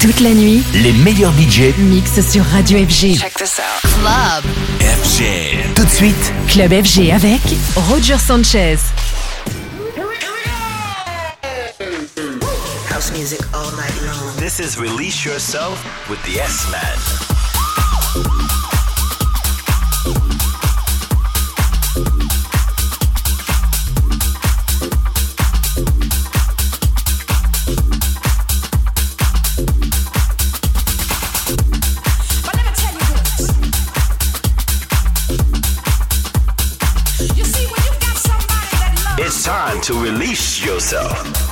Toute la nuit, les meilleurs budgets mixent sur Radio FG. Check this out. Club FG. Tout de suite, Club FG avec Roger Sanchez. Here we go. House music all night long. This is Release Yourself with the S-Man. to release yourself.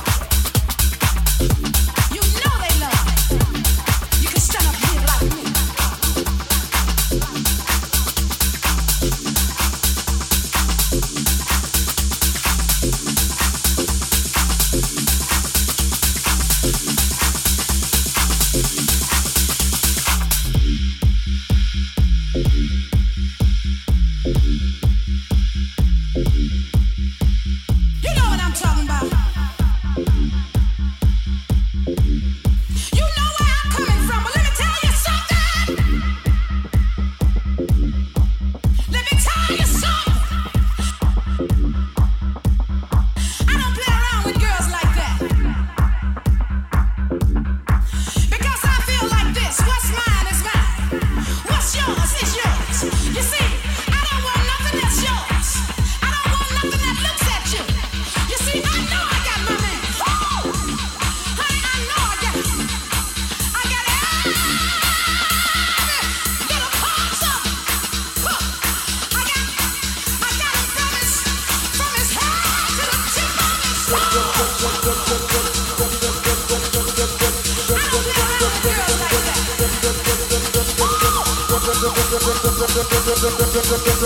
Yeah.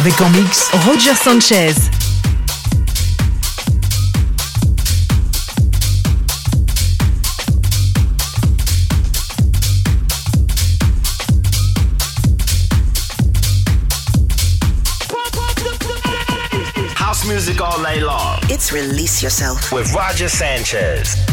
Avec en mix Roger Sanchez. House music all night long. It's Release Yourself with Roger Sanchez.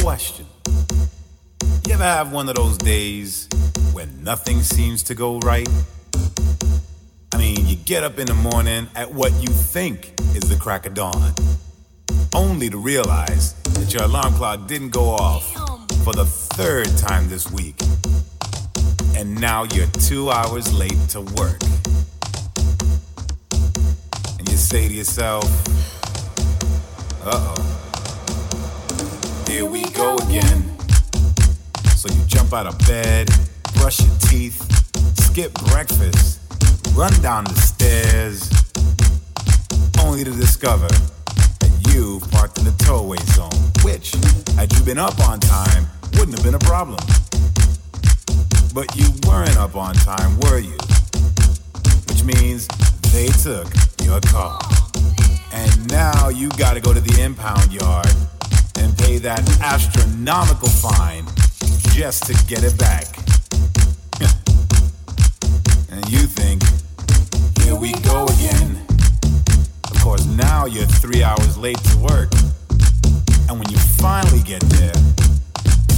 Question. You ever have one of those days when nothing seems to go right? I mean, you get up in the morning at what you think is the crack of dawn, only to realize that your alarm clock didn't go off for the third time this week. And now you're two hours late to work. You say to yourself, uh oh, here we go again. So you jump out of bed, brush your teeth, skip breakfast, run down the stairs, only to discover that you've parked in the towaway zone, which, had you been up on time, wouldn't have been a problem. But you weren't up on time, were you? Which means they took your car. And now you gotta go to the impound yard and pay that astronomical fine just to get it back. and you think, here we go again. Of course, now you're three hours late to work. And when you finally get there,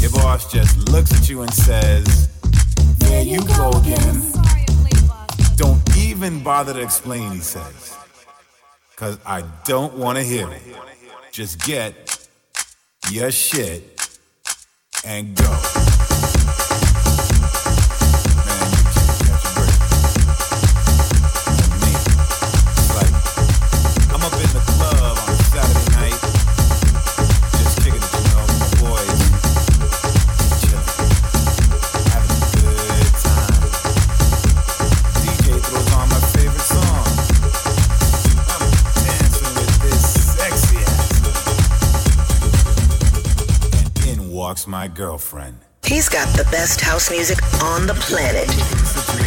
your boss just looks at you and says, There you go again. Don't even bother to explain, he says. Cause I don't wanna hear it. Just get your shit and go. My girlfriend. He's got the best house music on the planet.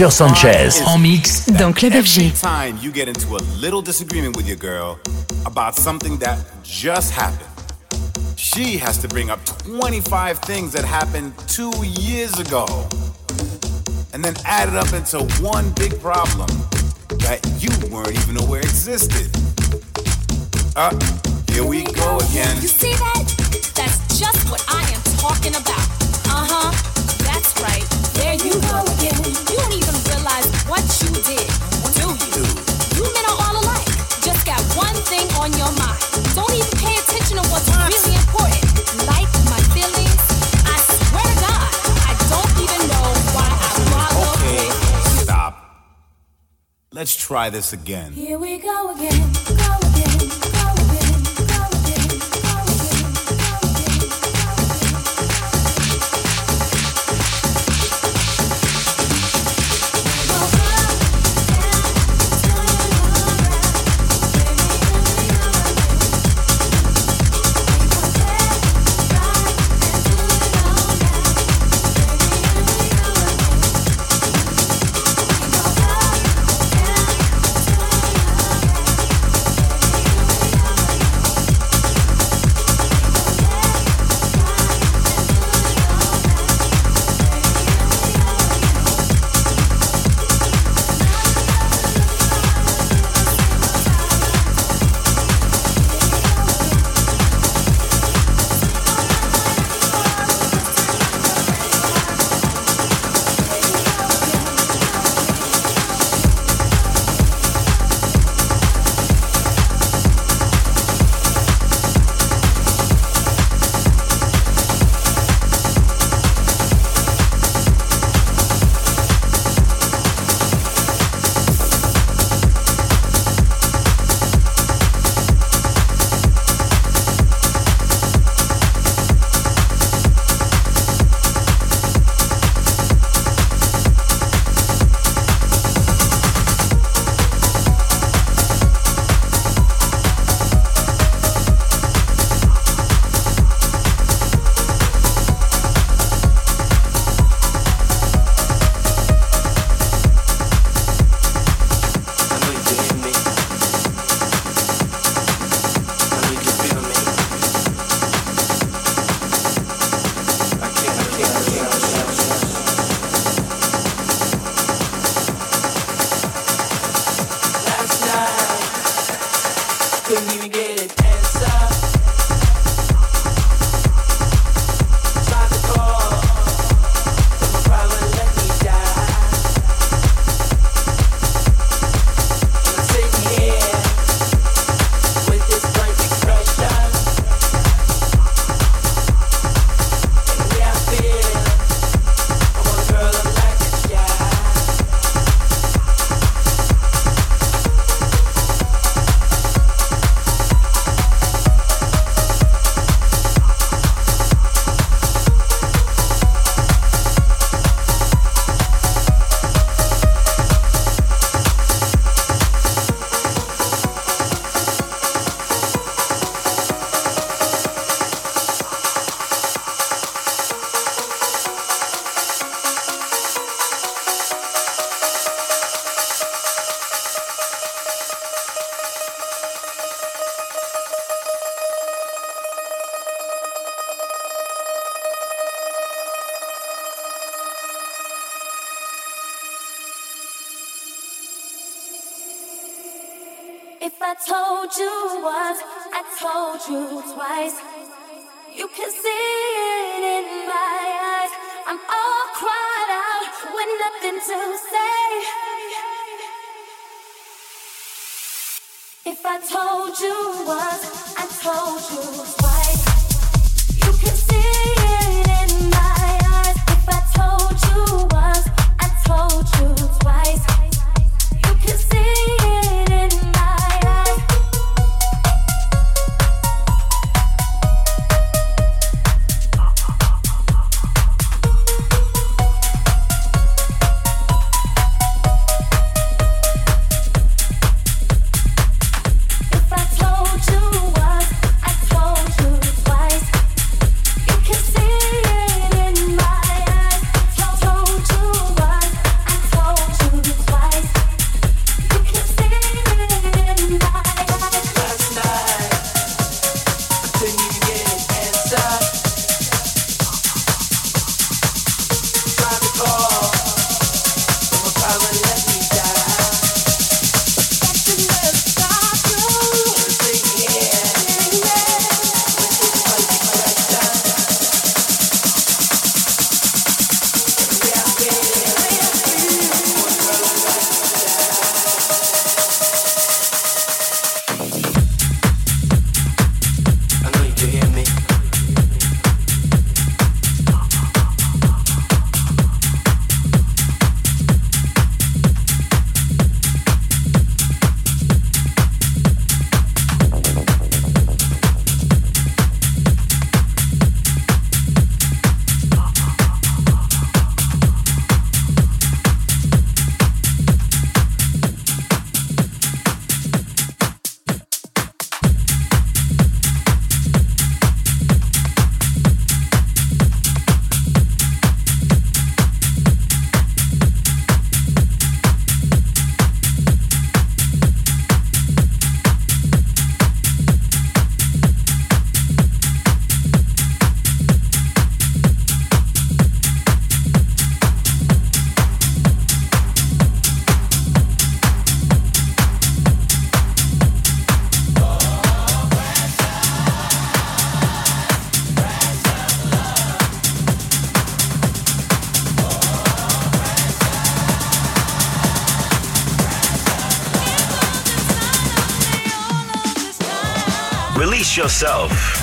Roger Sanchez en mix dans Club FG. time you get into a little disagreement with your girl about something that just happened, she has to bring up 25 things that happened two years ago and then add it up into one big problem that you weren't even aware existed. Uh, here we go again. You see that? That's just what I am talking about. Uh huh. That's right. There you go Let's try this again. Here we go again. Again.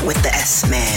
with the S Man.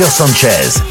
Roger Sanchez.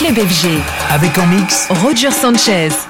Club FG. Avec en mix Roger Sanchez.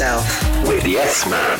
Yourself. with Yes Man.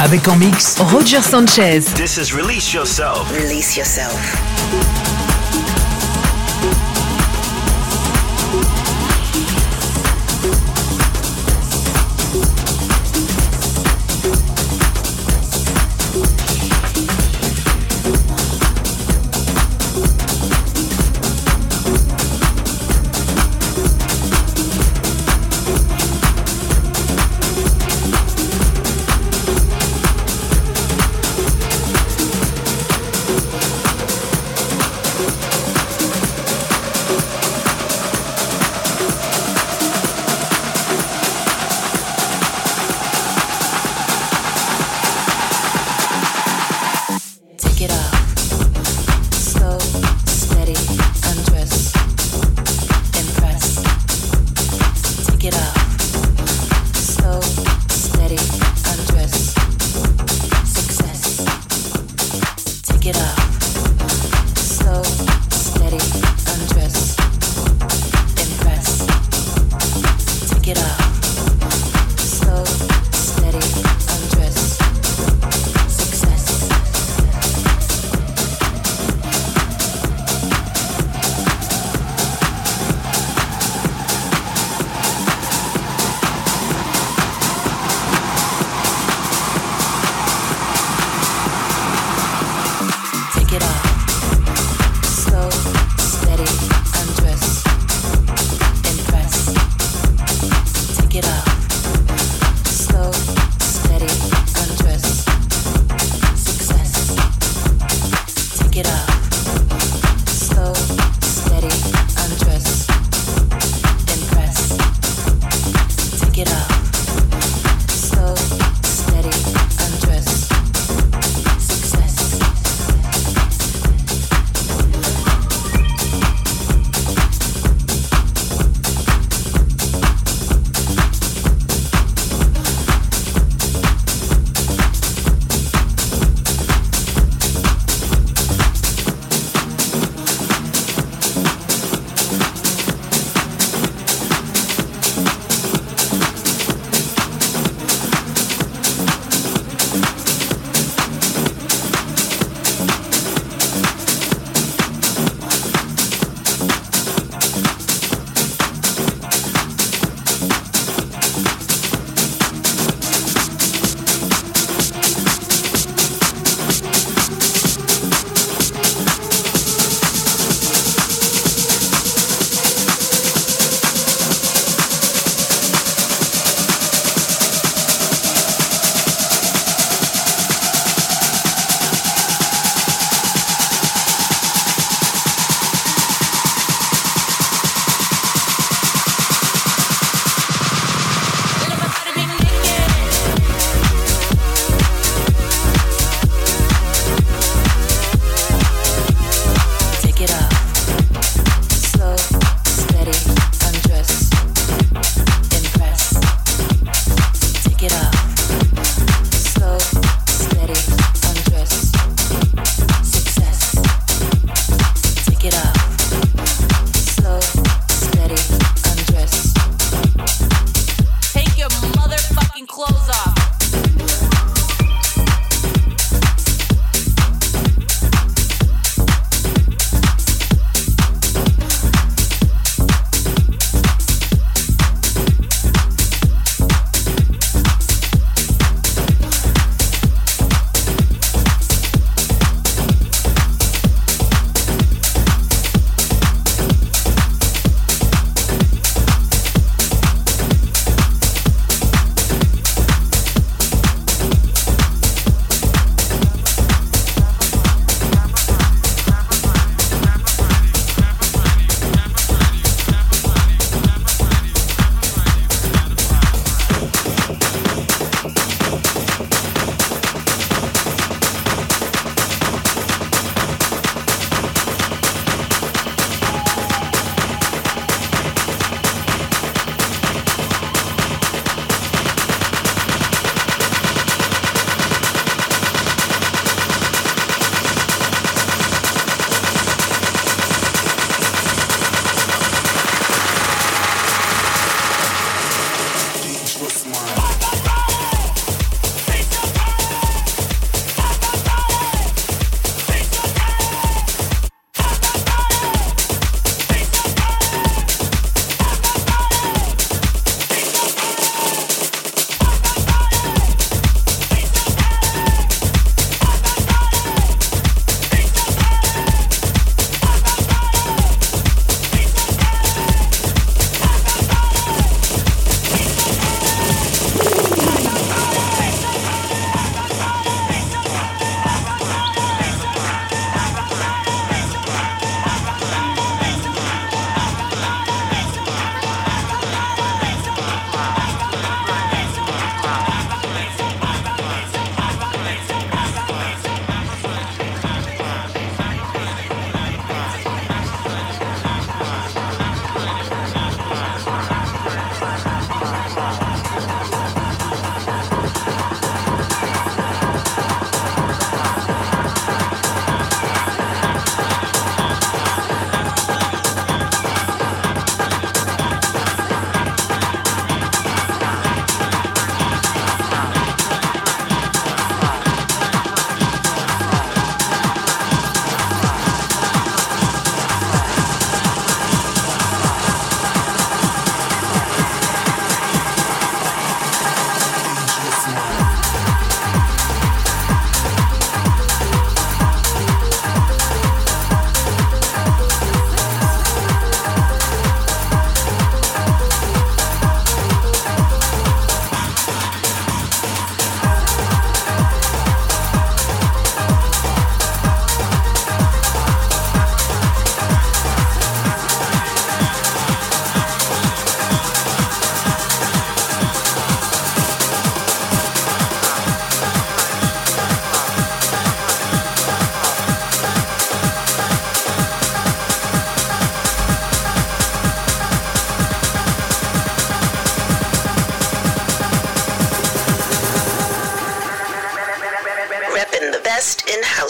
Avec en mix Roger Sanchez. This is Release Yourself. Release Yourself.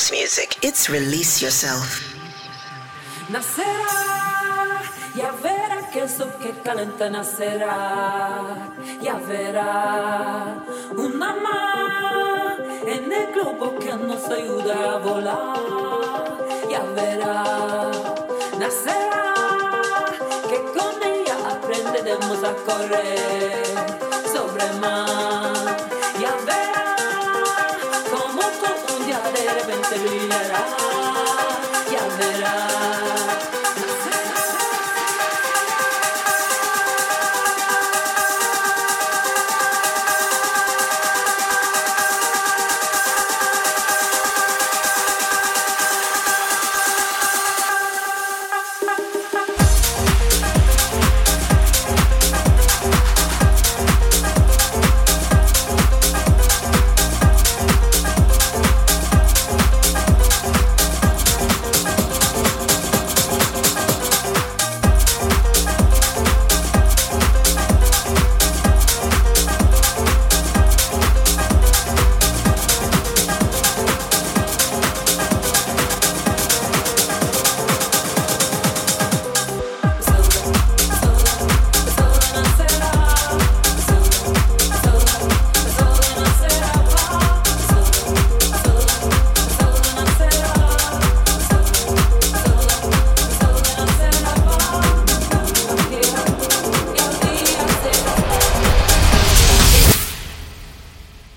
House music. It's Release Yourself. Nacerá, ya verá que que calenta nacerá, ya verá una en el globo que nos ayuda a volar, ya verá, nacerá, que con ella aprenderemos a correr sobre mar. corazón ya de repente brillará, ya verás.